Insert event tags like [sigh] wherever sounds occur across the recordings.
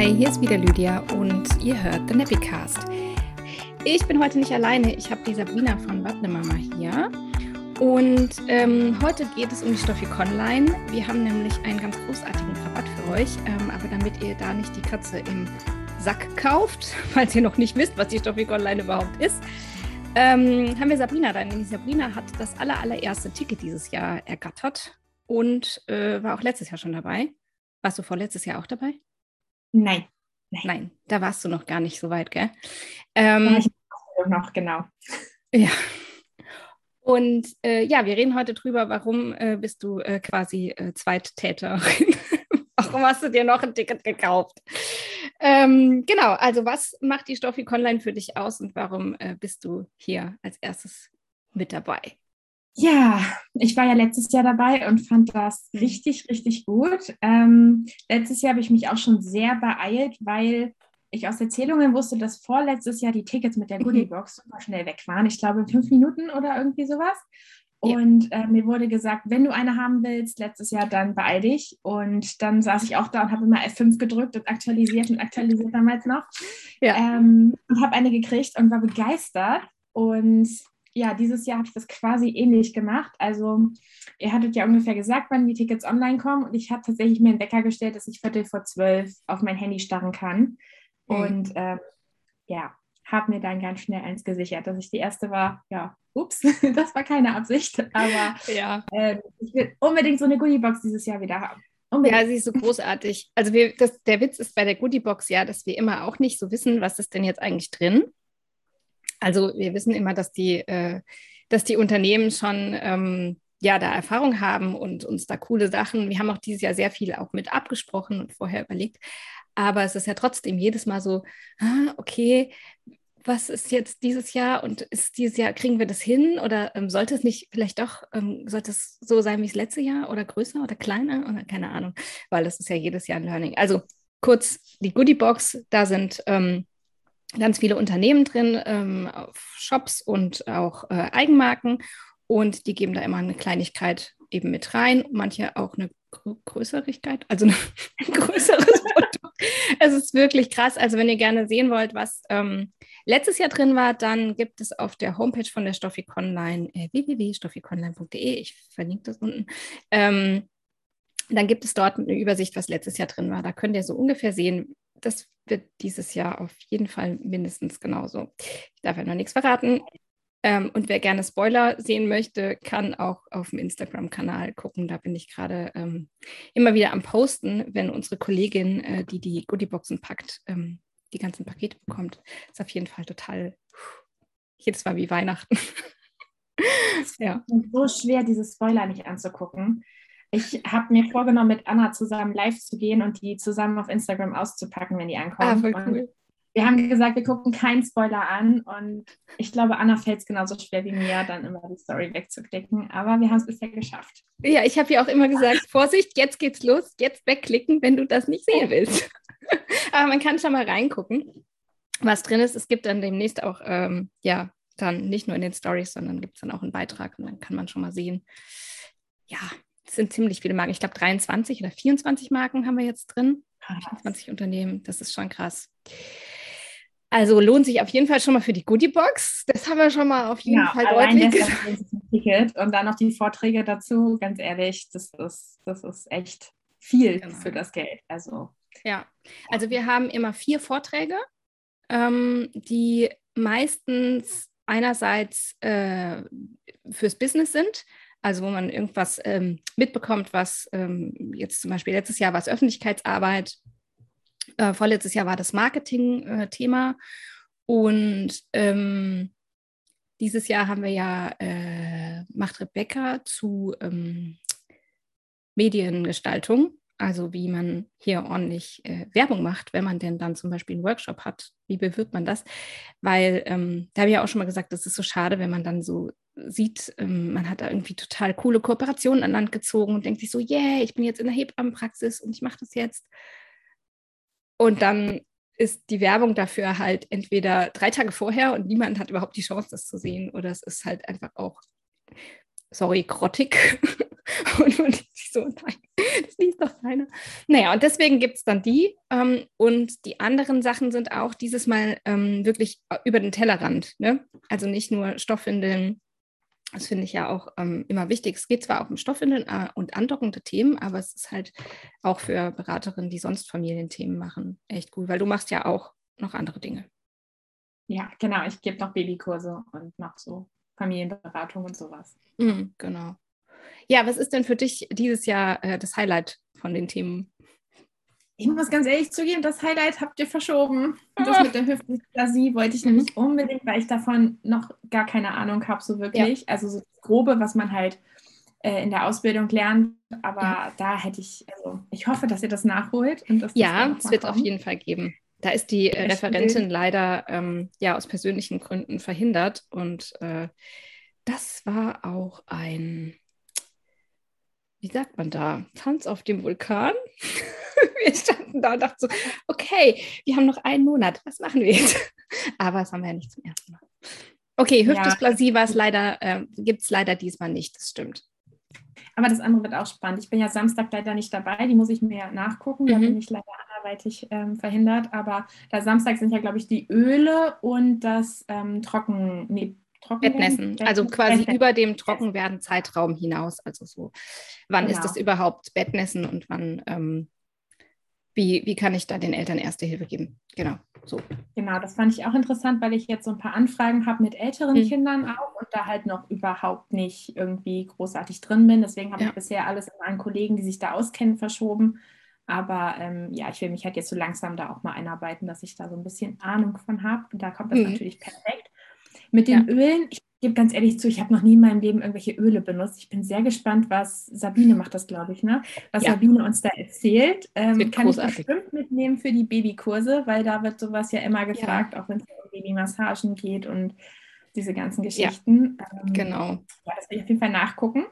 Hi, hier ist wieder Lydia und ihr hört The Nappycast. Ich bin heute nicht alleine, ich habe die Sabrina von Wappnemama hier. Und ähm, heute geht es um die Stoffik Online. Wir haben nämlich einen ganz großartigen Rabatt für euch. Ähm, aber damit ihr da nicht die Katze im Sack kauft, [laughs] falls ihr noch nicht wisst, was die Stoffik Online überhaupt ist, ähm, haben wir Sabrina da. Nämlich Sabrina hat das aller, allererste Ticket dieses Jahr ergattert und äh, war auch letztes Jahr schon dabei. Warst du vorletztes Jahr auch dabei? Nein. Nein, Nein da warst du noch gar nicht so weit, gell? Ähm, ich noch, genau. Ja. Und äh, ja, wir reden heute drüber, warum äh, bist du äh, quasi äh, Zweittäterin? [laughs] warum hast du dir noch ein Ticket gekauft? Ähm, genau, also was macht die Stoffi Online für dich aus und warum äh, bist du hier als erstes mit dabei? Ja, ich war ja letztes Jahr dabei und fand das richtig, richtig gut. Ähm, letztes Jahr habe ich mich auch schon sehr beeilt, weil ich aus Erzählungen wusste, dass vorletztes Jahr die Tickets mit der mhm. Goodiebox super schnell weg waren. Ich glaube in fünf Minuten oder irgendwie sowas. Und äh, mir wurde gesagt, wenn du eine haben willst, letztes Jahr, dann beeil dich. Und dann saß ich auch da und habe immer F5 gedrückt und aktualisiert und aktualisiert damals noch. Ja. Ähm, und habe eine gekriegt und war begeistert. Und ja, dieses Jahr habe ich das quasi ähnlich gemacht. Also, ihr hattet ja ungefähr gesagt, wann die Tickets online kommen. Und ich habe tatsächlich mir einen Wecker gestellt, dass ich Viertel vor zwölf auf mein Handy starren kann. Mhm. Und äh, ja, habe mir dann ganz schnell eins gesichert, dass ich die erste war. Ja, ups, [laughs] das war keine Absicht. Aber ja. äh, ich will unbedingt so eine Goodiebox dieses Jahr wieder haben. Unbedingt. Ja, sie ist so großartig. Also wir, das, der Witz ist bei der Goodiebox ja, dass wir immer auch nicht so wissen, was ist denn jetzt eigentlich drin. Also wir wissen immer, dass die, äh, dass die Unternehmen schon ähm, ja da Erfahrung haben und uns da coole Sachen. Wir haben auch dieses Jahr sehr viel auch mit abgesprochen und vorher überlegt. Aber es ist ja trotzdem jedes Mal so, ah, okay, was ist jetzt dieses Jahr und ist dieses Jahr, kriegen wir das hin oder ähm, sollte es nicht vielleicht doch, ähm, sollte es so sein wie das letzte Jahr oder größer oder kleiner oder keine Ahnung, weil das ist ja jedes Jahr ein Learning. Also kurz die Goodie Box, da sind ähm, ganz viele Unternehmen drin, ähm, Shops und auch äh, Eigenmarken. Und die geben da immer eine Kleinigkeit eben mit rein, manche auch eine Gr Größerigkeit, also [laughs] ein größeres [laughs] Produkt. Es ist wirklich krass. Also wenn ihr gerne sehen wollt, was ähm, letztes Jahr drin war, dann gibt es auf der Homepage von der Stoffik Online äh, www.stoffikonline.de, ich verlinke das unten, ähm, dann gibt es dort eine Übersicht, was letztes Jahr drin war. Da könnt ihr so ungefähr sehen, das wird dieses Jahr auf jeden Fall mindestens genauso. Ich darf ja noch nichts verraten. Ähm, und wer gerne Spoiler sehen möchte, kann auch auf dem Instagram-Kanal gucken. Da bin ich gerade ähm, immer wieder am Posten, wenn unsere Kollegin, äh, die die Goodieboxen packt, ähm, die ganzen Pakete bekommt. Ist auf jeden Fall total jedes Mal wie Weihnachten. [laughs] ja. So schwer, diese Spoiler nicht anzugucken. Ich habe mir vorgenommen, mit Anna zusammen live zu gehen und die zusammen auf Instagram auszupacken, wenn die ankommen. Ah, voll cool. wir haben gesagt, wir gucken keinen Spoiler an und ich glaube, Anna fällt es genauso schwer wie mir, dann immer die Story wegzuklicken. Aber wir haben es bisher geschafft. Ja, ich habe ja auch immer gesagt, Vorsicht, jetzt geht's los, jetzt wegklicken, wenn du das nicht sehen willst. [laughs] Aber man kann schon mal reingucken, was drin ist. Es gibt dann demnächst auch, ähm, ja, dann nicht nur in den Stories, sondern gibt es dann auch einen Beitrag und dann kann man schon mal sehen, ja, sind ziemlich viele Marken. Ich glaube, 23 oder 24 Marken haben wir jetzt drin. 24 Unternehmen, das ist schon krass. Also lohnt sich auf jeden Fall schon mal für die Goodie-Box. Das haben wir schon mal auf jeden ja, Fall deutlich gesagt. Ticket und dann noch die Vorträge dazu. Ganz ehrlich, das ist, das ist echt viel genau. für das Geld. Also, ja, also wir haben immer vier Vorträge, ähm, die meistens einerseits äh, fürs Business sind, also wo man irgendwas ähm, mitbekommt, was ähm, jetzt zum Beispiel letztes Jahr war es Öffentlichkeitsarbeit, äh, vorletztes Jahr war das Marketing-Thema äh, und ähm, dieses Jahr haben wir ja, äh, macht Rebecca zu ähm, Mediengestaltung also wie man hier ordentlich äh, Werbung macht, wenn man denn dann zum Beispiel einen Workshop hat. Wie bewirbt man das? Weil ähm, da habe ich ja auch schon mal gesagt, das ist so schade, wenn man dann so sieht, ähm, man hat da irgendwie total coole Kooperationen an Land gezogen und denkt sich so, yeah, ich bin jetzt in der Hebammenpraxis und ich mache das jetzt. Und dann ist die Werbung dafür halt entweder drei Tage vorher und niemand hat überhaupt die Chance, das zu sehen, oder es ist halt einfach auch, sorry, grottig. [laughs] und man denkt sich so, nein, das liest doch eine. Naja, und deswegen gibt es dann die. Ähm, und die anderen Sachen sind auch dieses Mal ähm, wirklich über den Tellerrand. Ne? Also nicht nur Stoffwindeln. Das finde ich ja auch ähm, immer wichtig. Es geht zwar auch um Stoffwindeln äh, und andockende Themen, aber es ist halt auch für Beraterinnen, die sonst Familienthemen machen, echt gut, weil du machst ja auch noch andere Dinge. Ja, genau. Ich gebe noch Babykurse und mache so Familienberatung und sowas. Mhm, genau. Ja, was ist denn für dich dieses Jahr äh, das Highlight von den Themen? Ich muss ganz ehrlich zugeben, das Highlight habt ihr verschoben. Und das ah. mit der Hüftdysplasie wollte ich nämlich mhm. unbedingt, weil ich davon noch gar keine Ahnung habe, so wirklich. Ja. Also so das Grobe, was man halt äh, in der Ausbildung lernt. Aber ja. da hätte ich, also ich hoffe, dass ihr das nachholt. Und dass ja, es wird es auf jeden Fall geben. Da ist die äh, Referentin leider ähm, ja aus persönlichen Gründen verhindert und äh, das war auch ein, wie sagt man da, Tanz auf dem Vulkan. [laughs] wir standen da und dachten so, okay, wir haben noch einen Monat, was machen wir jetzt? [laughs] Aber das haben wir ja nicht zum ersten Mal. Okay, Hüftdysplasie ja. leider, äh, gibt es leider diesmal nicht, das stimmt. Aber das andere wird auch spannend. Ich bin ja Samstag leider nicht dabei, die muss ich mir nachgucken. Da mhm. bin ich leider anderweitig ähm, verhindert. Aber da Samstag sind ja, glaube ich, die Öle und das ähm, Trocken, nee, Bettnässen, also quasi Bettnässen. über dem Trockenwerden Zeitraum hinaus. Also so, wann genau. ist das überhaupt Bettnässen und wann, ähm, wie, wie kann ich da den Eltern erste Hilfe geben? Genau, so. Genau, das fand ich auch interessant, weil ich jetzt so ein paar Anfragen habe mit älteren mhm. Kindern auch und da halt noch überhaupt nicht irgendwie großartig drin bin. Deswegen habe ja. ich bisher alles an Kollegen, die sich da auskennen, verschoben. Aber ähm, ja, ich will mich halt jetzt so langsam da auch mal einarbeiten, dass ich da so ein bisschen Ahnung von habe. Und da kommt das mhm. natürlich perfekt. Mit den ja. Ölen, ich gebe ganz ehrlich zu, ich habe noch nie in meinem Leben irgendwelche Öle benutzt. Ich bin sehr gespannt, was Sabine macht das, glaube ich, ne? Was ja. Sabine uns da erzählt. Ähm, kann großartig. ich bestimmt mitnehmen für die Babykurse, weil da wird sowas ja immer gefragt, ja. auch wenn es um Babymassagen geht und diese ganzen Geschichten. Ja, ähm, genau. Ja, das will ich auf jeden Fall nachgucken.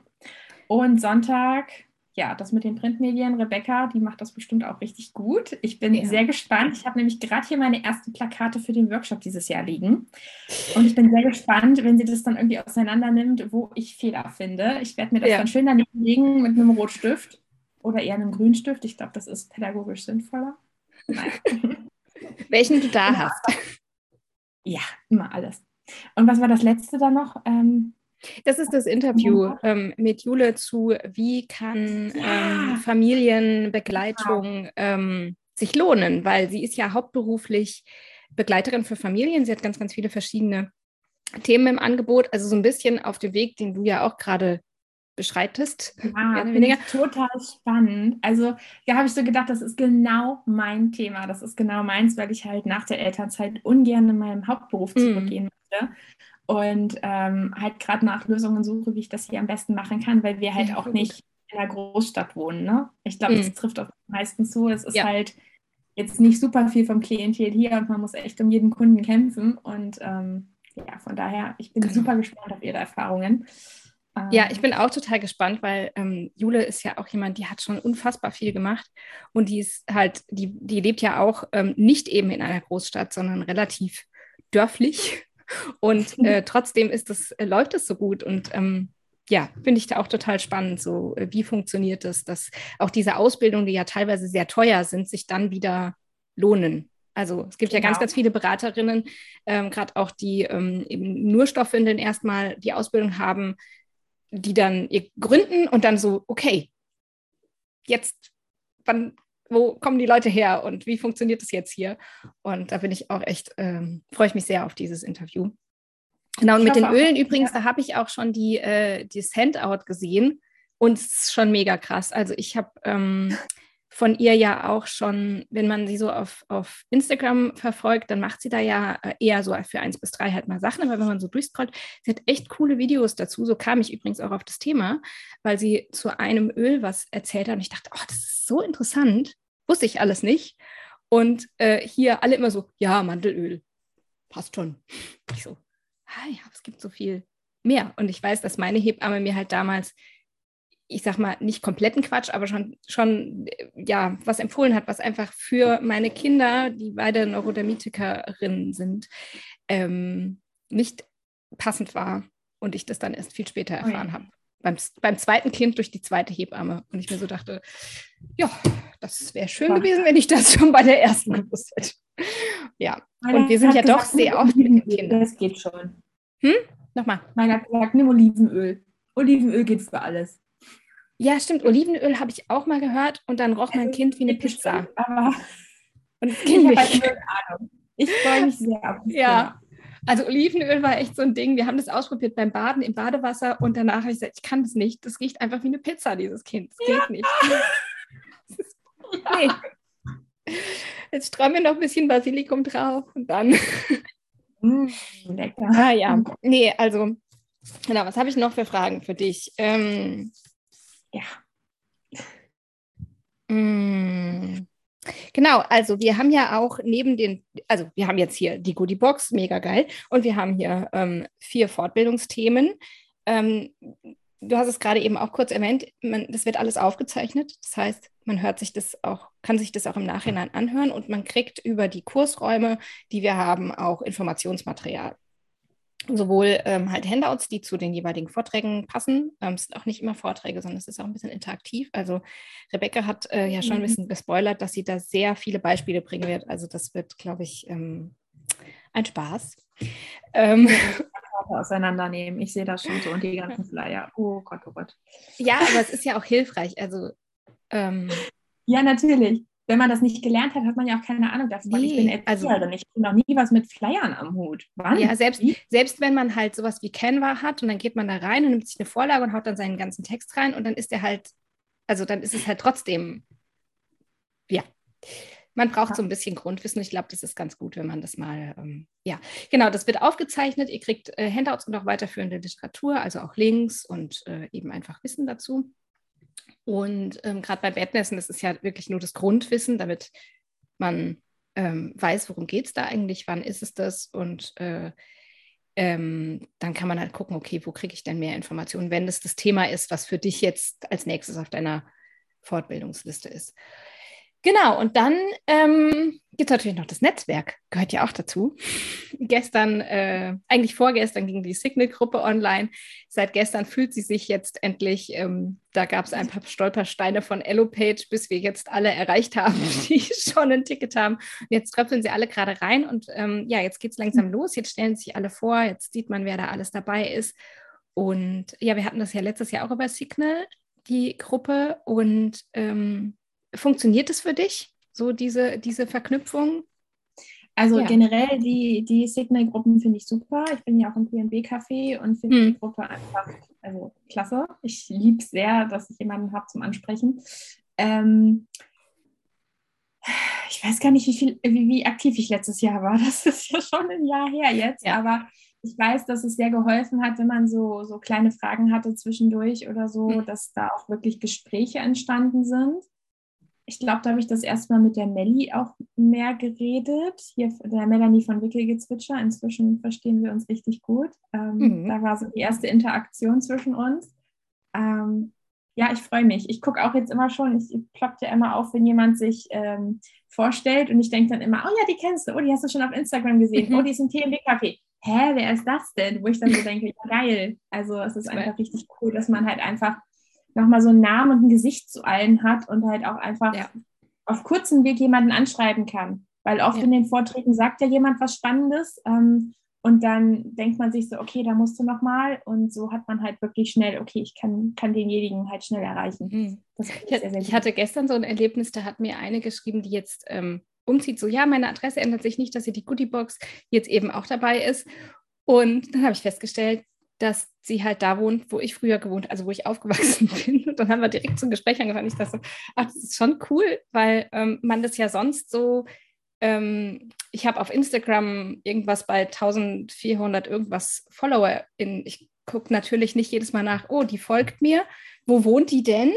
Und Sonntag ja, das mit den Printmedien, Rebecca, die macht das bestimmt auch richtig gut. Ich bin ja. sehr gespannt. Ich habe nämlich gerade hier meine ersten Plakate für den Workshop dieses Jahr liegen. Und ich bin sehr gespannt, wenn sie das dann irgendwie auseinander nimmt, wo ich Fehler finde. Ich werde mir das ja. dann schön daneben legen mit einem Rotstift oder eher einem Grünstift. Ich glaube, das ist pädagogisch sinnvoller. [laughs] Welchen du da hast. Ja, immer alles. Und was war das letzte da noch? Ähm, das ist das Interview ähm, mit Jule zu, wie kann ja. ähm, Familienbegleitung ähm, sich lohnen, weil sie ist ja hauptberuflich Begleiterin für Familien. Sie hat ganz, ganz viele verschiedene Themen im Angebot, also so ein bisschen auf dem Weg, den du ja auch gerade beschreitest. Ja, total spannend. Also da habe ich so gedacht, das ist genau mein Thema. Das ist genau meins, weil ich halt nach der Elternzeit ungern in meinem Hauptberuf mm. zurückgehen mm. möchte und ähm, halt gerade nach Lösungen suche, wie ich das hier am besten machen kann, weil wir halt ja, auch nicht in einer Großstadt wohnen. Ne? Ich glaube, mhm. das trifft auf die meisten zu. Es ist ja. halt jetzt nicht super viel vom Klientel hier und man muss echt um jeden Kunden kämpfen. Und ähm, ja, von daher, ich bin genau. super gespannt auf Ihre Erfahrungen. Ja, ähm, ich bin auch total gespannt, weil ähm, Jule ist ja auch jemand, die hat schon unfassbar viel gemacht und die ist halt, die, die lebt ja auch ähm, nicht eben in einer Großstadt, sondern relativ dörflich und [laughs] äh, trotzdem ist das, äh, läuft es so gut. Und ähm, ja, finde ich da auch total spannend. So, äh, wie funktioniert das, dass auch diese Ausbildungen, die ja teilweise sehr teuer sind, sich dann wieder lohnen. Also es gibt genau. ja ganz, genau. ganz viele Beraterinnen, ähm, gerade auch die ähm, eben nur Stoffwindeln erstmal die Ausbildung haben, die dann ihr gründen und dann so, okay, jetzt, wann wo kommen die Leute her und wie funktioniert das jetzt hier? Und da bin ich auch echt, ähm, freue ich mich sehr auf dieses Interview. Genau, und mit den Ölen auch, übrigens, ja. da habe ich auch schon die, äh, das Handout gesehen und es ist schon mega krass. Also ich habe ähm, [laughs] von ihr ja auch schon, wenn man sie so auf, auf Instagram verfolgt, dann macht sie da ja äh, eher so für eins bis drei halt mal Sachen. Aber wenn man so durchscrollt, sie hat echt coole Videos dazu. So kam ich übrigens auch auf das Thema, weil sie zu einem Öl was erzählt hat. Und ich dachte, oh, das ist so interessant. Wusste ich alles nicht. Und äh, hier alle immer so, ja, Mandelöl, passt schon. Ich so, ah ja, es gibt so viel mehr. Und ich weiß, dass meine Hebamme mir halt damals ich sag mal, nicht kompletten Quatsch, aber schon, schon ja, was empfohlen hat, was einfach für meine Kinder, die beide Neurodermitikerinnen sind, ähm, nicht passend war und ich das dann erst viel später oh erfahren oh ja. habe. beim, beim zweiten Kind durch die zweite Hebamme. Und ich mir so dachte, ja, das wäre schön gewesen, wenn ich das [laughs] schon bei der ersten gewusst hätte. Ja, Meine und wir sind ja doch sehr oft mit Kindern. Das geht schon. Hm? Nochmal. Meine hat gesagt, nimm Olivenöl. Olivenöl geht für alles. Ja, stimmt. Olivenöl habe ich auch mal gehört und dann roch mein Kind wie eine Pizza. aber [laughs] und es ging ich. Halt [laughs] Ahnung. Ich freue mich sehr auf das Ja. Also Olivenöl war echt so ein Ding. Wir haben das ausprobiert beim Baden im Badewasser und danach habe ich gesagt, ich kann das nicht. Das riecht einfach wie eine Pizza, dieses Kind. Das ja. geht nicht. [laughs] Ist, nee. Jetzt streuen wir noch ein bisschen Basilikum drauf und dann. Mm, lecker. Ah ja. Nee, also, genau, was habe ich noch für Fragen für dich? Ähm, ja. Mm, Genau, also wir haben ja auch neben den, also wir haben jetzt hier die Goodie Box, mega geil, und wir haben hier ähm, vier Fortbildungsthemen. Ähm, du hast es gerade eben auch kurz erwähnt, man, das wird alles aufgezeichnet. Das heißt, man hört sich das auch, kann sich das auch im Nachhinein anhören und man kriegt über die Kursräume, die wir haben, auch Informationsmaterial sowohl ähm, halt Handouts, die zu den jeweiligen Vorträgen passen. Ähm, es sind auch nicht immer Vorträge, sondern es ist auch ein bisschen interaktiv. Also Rebecca hat äh, ja schon ein mhm. bisschen gespoilert, dass sie da sehr viele Beispiele bringen wird. Also das wird, glaube ich, ähm, ein Spaß. Ähm, auseinandernehmen. Ich sehe das schon so und die ganzen Flyer. [laughs] Oh Gott, oh Gott. Ja, aber es ist ja auch hilfreich. Also ähm, ja, natürlich wenn man das nicht gelernt hat, hat man ja auch keine Ahnung davon. Nee, ich bin Erzieherin, also, ich habe noch nie was mit Flyern am Hut. Wann? Ja, selbst, selbst wenn man halt sowas wie Canva hat und dann geht man da rein und nimmt sich eine Vorlage und haut dann seinen ganzen Text rein und dann ist der halt, also dann ist es halt trotzdem, ja. Man braucht so ein bisschen Grundwissen. Ich glaube, das ist ganz gut, wenn man das mal, ähm, ja, genau, das wird aufgezeichnet. Ihr kriegt äh, Handouts und auch weiterführende Literatur, also auch Links und äh, eben einfach Wissen dazu. Und ähm, gerade bei Badmessen, das ist ja wirklich nur das Grundwissen, damit man ähm, weiß, worum geht es da eigentlich, wann ist es das und äh, ähm, dann kann man halt gucken, okay, wo kriege ich denn mehr Informationen, wenn das das Thema ist, was für dich jetzt als nächstes auf deiner Fortbildungsliste ist. Genau, und dann ähm, gibt es natürlich noch das Netzwerk, gehört ja auch dazu. [laughs] gestern, äh, eigentlich vorgestern ging die Signal-Gruppe online. Seit gestern fühlt sie sich jetzt endlich, ähm, da gab es ein paar Stolpersteine von Elopage, bis wir jetzt alle erreicht haben, [laughs] die schon ein Ticket haben. Jetzt tröpfeln sie alle gerade rein und ähm, ja, jetzt geht es langsam los. Jetzt stellen sich alle vor, jetzt sieht man, wer da alles dabei ist. Und ja, wir hatten das ja letztes Jahr auch über Signal, die Gruppe. Und ähm, funktioniert es für dich, so diese, diese Verknüpfung? Also ja. generell die, die Signal-Gruppen finde ich super. Ich bin ja auch im PNB-Café und finde hm. die Gruppe einfach also klasse. Ich liebe es sehr, dass ich jemanden habe zum Ansprechen. Ähm, ich weiß gar nicht, wie, viel, wie, wie aktiv ich letztes Jahr war. [laughs] Das ist ja schon ein Jahr her jetzt. Ja. Aber ich weiß, dass es sehr geholfen hat, wenn man so, so kleine Fragen hatte zwischendurch oder so, mhm. dass da auch wirklich Gespräche entstanden sind ich glaube, da habe ich das erstmal mit der Melli auch mehr geredet. Hier der Melanie von Wickelgezwitscher. Inzwischen verstehen wir uns richtig gut. Ähm, mhm. Da war so die erste Interaktion zwischen uns. Ähm, ja, ich freue mich. Ich gucke auch jetzt immer schon, ich ploppt ja immer auf, wenn jemand sich ähm, vorstellt und ich denke dann immer, oh ja, die kennst du, oh, die hast du schon auf Instagram gesehen, mhm. oh, die ist im TMB-Café. Hä, wer ist das denn? Wo ich dann so [laughs] denke, ja, geil. Also es ist einfach richtig cool, dass man halt einfach nochmal so einen Namen und ein Gesicht zu allen hat und halt auch einfach ja. auf kurzem Weg jemanden anschreiben kann. Weil oft ja. in den Vorträgen sagt ja jemand was Spannendes ähm, und dann denkt man sich so, okay, da musst du nochmal und so hat man halt wirklich schnell, okay, ich kann, kann denjenigen halt schnell erreichen. Mhm. Ich, sehr, sehr ich, hatte gestern so ein Erlebnis, da hat mir eine geschrieben, die jetzt ähm, umzieht, so ja, meine Adresse ändert sich nicht, dass sie die Goodiebox jetzt eben auch dabei ist. Und dann habe ich festgestellt, dass sie halt da wohnt, wo ich früher gewohnt, also wo ich [laughs] aufgewachsen bin. Und dann haben wir direkt zum Gespräch angefangen. Ich dachte, ach, das ist schon cool, weil ähm, man das ja sonst so, ähm, ich habe auf Instagram irgendwas bei 1400 irgendwas Follower. In, ich gucke natürlich nicht jedes Mal nach, oh, die folgt mir. Wo wohnt die denn?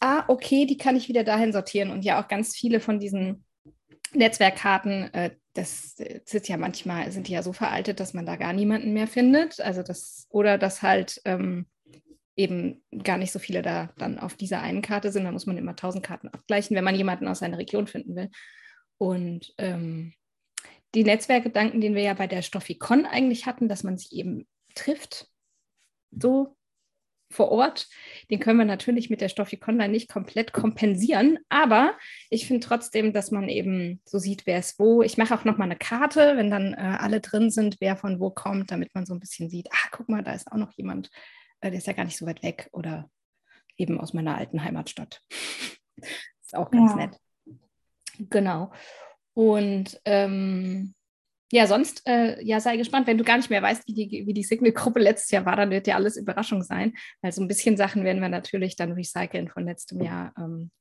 Ah, okay, die kann ich wieder dahin sortieren. Und ja, auch ganz viele von diesen Netzwerkkarten, äh, das sind ja manchmal, sind die ja so veraltet, dass man da gar niemanden mehr findet. Also das, oder dass halt ähm, eben gar nicht so viele da dann auf dieser einen Karte sind. Da muss man immer tausend Karten abgleichen, wenn man jemanden aus seiner Region finden will. Und ähm, die Netzwerkgedanken, den wir ja bei der Stoffikon eigentlich hatten, dass man sich eben trifft, so vor Ort. Den können wir natürlich mit der Stoffikonda nicht komplett kompensieren, aber ich finde trotzdem, dass man eben so sieht, wer ist wo. Ich mache auch nochmal eine Karte, wenn dann äh, alle drin sind, wer von wo kommt, damit man so ein bisschen sieht, ah, guck mal, da ist auch noch jemand, äh, der ist ja gar nicht so weit weg oder eben aus meiner alten Heimatstadt. [laughs] ist auch ganz ja. nett. Genau. Und ähm, ja, sonst, äh, ja, sei gespannt. Wenn du gar nicht mehr weißt, wie die, wie die Signal-Gruppe letztes Jahr war, dann wird ja alles Überraschung sein. Also ein bisschen Sachen werden wir natürlich dann recyceln von letztem Jahr. Ähm,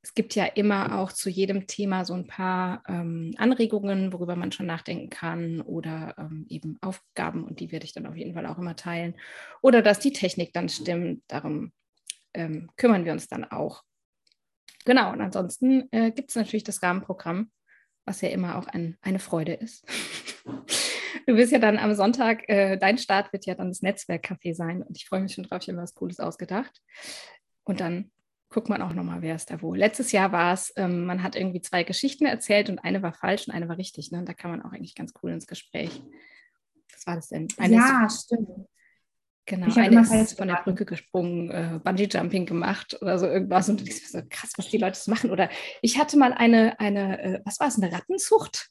es gibt ja immer auch zu jedem Thema so ein paar ähm, Anregungen, worüber man schon nachdenken kann oder ähm, eben Aufgaben und die werde ich dann auf jeden Fall auch immer teilen. Oder dass die Technik dann stimmt, darum ähm, kümmern wir uns dann auch. Genau, und ansonsten äh, gibt es natürlich das Rahmenprogramm, was ja immer auch ein, eine Freude ist. du wirst ja dann am Sonntag, äh, dein Start wird ja dann das Netzwerkcafé sein und ich freue mich schon drauf, ich habe mir was Cooles ausgedacht. Und dann guckt man auch nochmal, wer ist da wo. Letztes Jahr war es, ähm, man hat irgendwie zwei Geschichten erzählt und eine war falsch und eine war richtig. Ne? Da kann man auch eigentlich ganz cool ins Gespräch. Was war das denn? Eine ja, stimmt. Genau, ich eine ist von der Brücke gesprungen, äh, Bungee-Jumping gemacht oder so irgendwas und ich so krass, was die Leute so machen. Oder ich hatte mal eine, eine äh, was war es, eine Rattenzucht?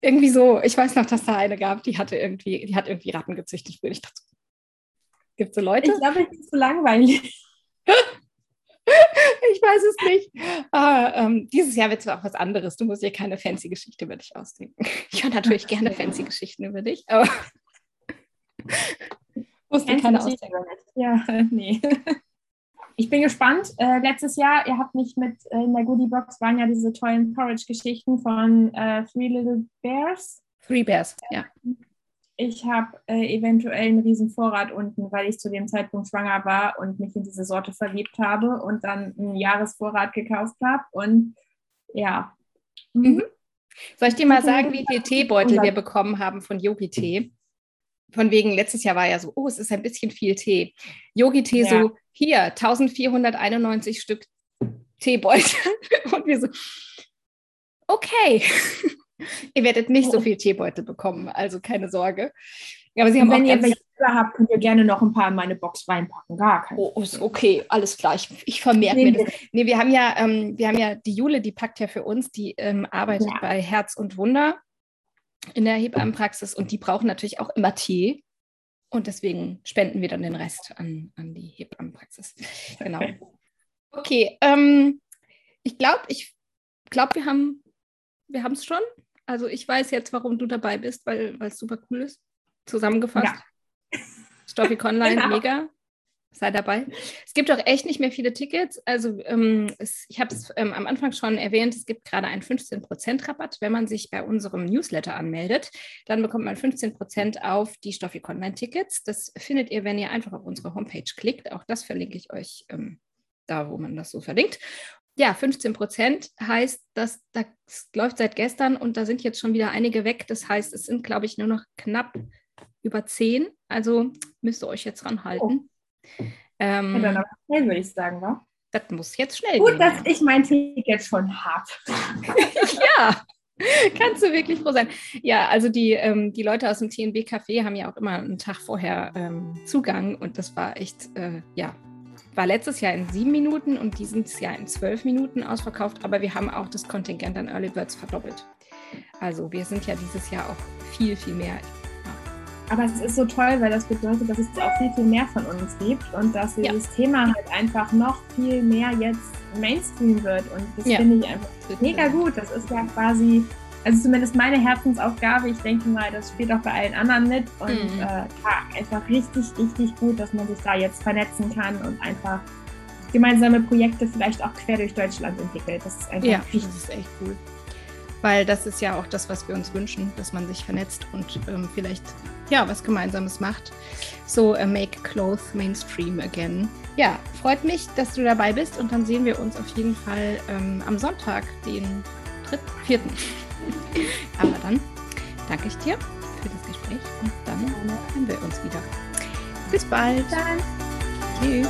Irgendwie so, ich weiß noch, dass da eine gab, die hatte irgendwie, die hat irgendwie Ratten gezüchtet. Ich dachte, gibt es so Leute? Ich glaube, ich ist so langweilig. [laughs] ich weiß es nicht. Aber, ähm, dieses Jahr wird es auch was anderes. Du musst dir keine fancy Geschichte über dich ausdenken. Ich höre natürlich gerne fancy Geschichten über dich, aber Wusste keine Ausdenken. Ja, [laughs] nee. [laughs] Ich bin gespannt. Äh, letztes Jahr, ihr habt mich mit äh, in der Goodie Box waren ja diese tollen Porridge-Geschichten von äh, Three Little Bears. Three Bears, ja. Ich habe äh, eventuell einen riesen Vorrat unten, weil ich zu dem Zeitpunkt schwanger war und mich in diese Sorte verliebt habe und dann einen Jahresvorrat gekauft habe. Und ja. Mhm. Soll ich dir mal sagen, wie viel Teebeutel wir bekommen haben von Yogi Tee? Von wegen, letztes Jahr war ja so, oh, es ist ein bisschen viel Tee. Yogi-Tee ja. so, hier, 1491 Stück Teebeutel. [laughs] Und wir so, okay. [laughs] ihr werdet nicht so viel Teebeutel bekommen, also keine Sorge. Ja, aber Sie haben wenn ihr welche habt, könnt ihr gerne noch ein paar in meine Box reinpacken. Gar kein Oh, okay, alles klar. Ich, ich vermerke nee, mir das. Nee, wir haben ja, ähm, wir haben ja die Jule, die packt ja für uns, die ähm, arbeitet ja. bei Herz und Wunder in der Hebammenpraxis und die brauchen natürlich auch immer Tee. Und deswegen spenden wir dann den Rest an, an die Hebammenpraxis. [laughs] Genau. Okay, ähm, ich glaube, ich glaube, wir haben wir es schon. Also ich weiß jetzt, warum du dabei bist, weil es super cool ist. Zusammengefasst. Ja. Stoffi Conline, [laughs] genau. mega sei dabei. Es gibt auch echt nicht mehr viele Tickets. Also ähm, es, ich habe es ähm, am Anfang schon erwähnt, es gibt gerade einen 15% Rabatt, wenn man sich bei unserem Newsletter anmeldet. Dann bekommt man 15% auf die Stoffik Online-Tickets. Das findet ihr, wenn ihr einfach auf unsere Homepage klickt. Auch das verlinke ich euch ähm, da, wo man das so verlinkt. Ja, 15% heißt, dass das läuft seit gestern und da sind jetzt schon wieder einige weg. Das heißt, es sind, glaube ich, nur noch knapp über 10. Also müsst ihr euch jetzt ranhalten. Oh. Ähm, ja, dann aber schnell, würde ich sagen, wa? Das muss jetzt schnell Gut, gehen. Gut, dass ich mein Ticket schon habe. [laughs] ja, kannst du wirklich froh sein. Ja, also die, ähm, die Leute aus dem TNB-Café haben ja auch immer einen Tag vorher ähm, Zugang und das war echt, äh, ja, war letztes Jahr in sieben Minuten und dieses Jahr in zwölf Minuten ausverkauft, aber wir haben auch das Kontingent an Early Birds verdoppelt. Also wir sind ja dieses Jahr auch viel, viel mehr. Aber es ist so toll, weil das bedeutet, dass es auch viel, viel mehr von uns gibt und dass ja. dieses Thema halt einfach noch viel mehr jetzt Mainstream wird. Und das ja. finde ich einfach mega gut. Das ist ja quasi, also zumindest meine Herzensaufgabe. Ich denke mal, das spielt auch bei allen anderen mit. Und mhm. äh, ja, einfach richtig, richtig gut, dass man sich da jetzt vernetzen kann und einfach gemeinsame Projekte vielleicht auch quer durch Deutschland entwickelt. Das ist einfach ja, richtig. Das ist echt cool weil das ist ja auch das, was wir uns wünschen, dass man sich vernetzt und ähm, vielleicht ja was Gemeinsames macht. So uh, make clothes mainstream again. Ja, freut mich, dass du dabei bist und dann sehen wir uns auf jeden Fall ähm, am Sonntag, den dritten, vierten. [laughs] Aber dann danke ich dir für das Gespräch und dann hören wir uns wieder. Bis bald. Dann. Tschüss.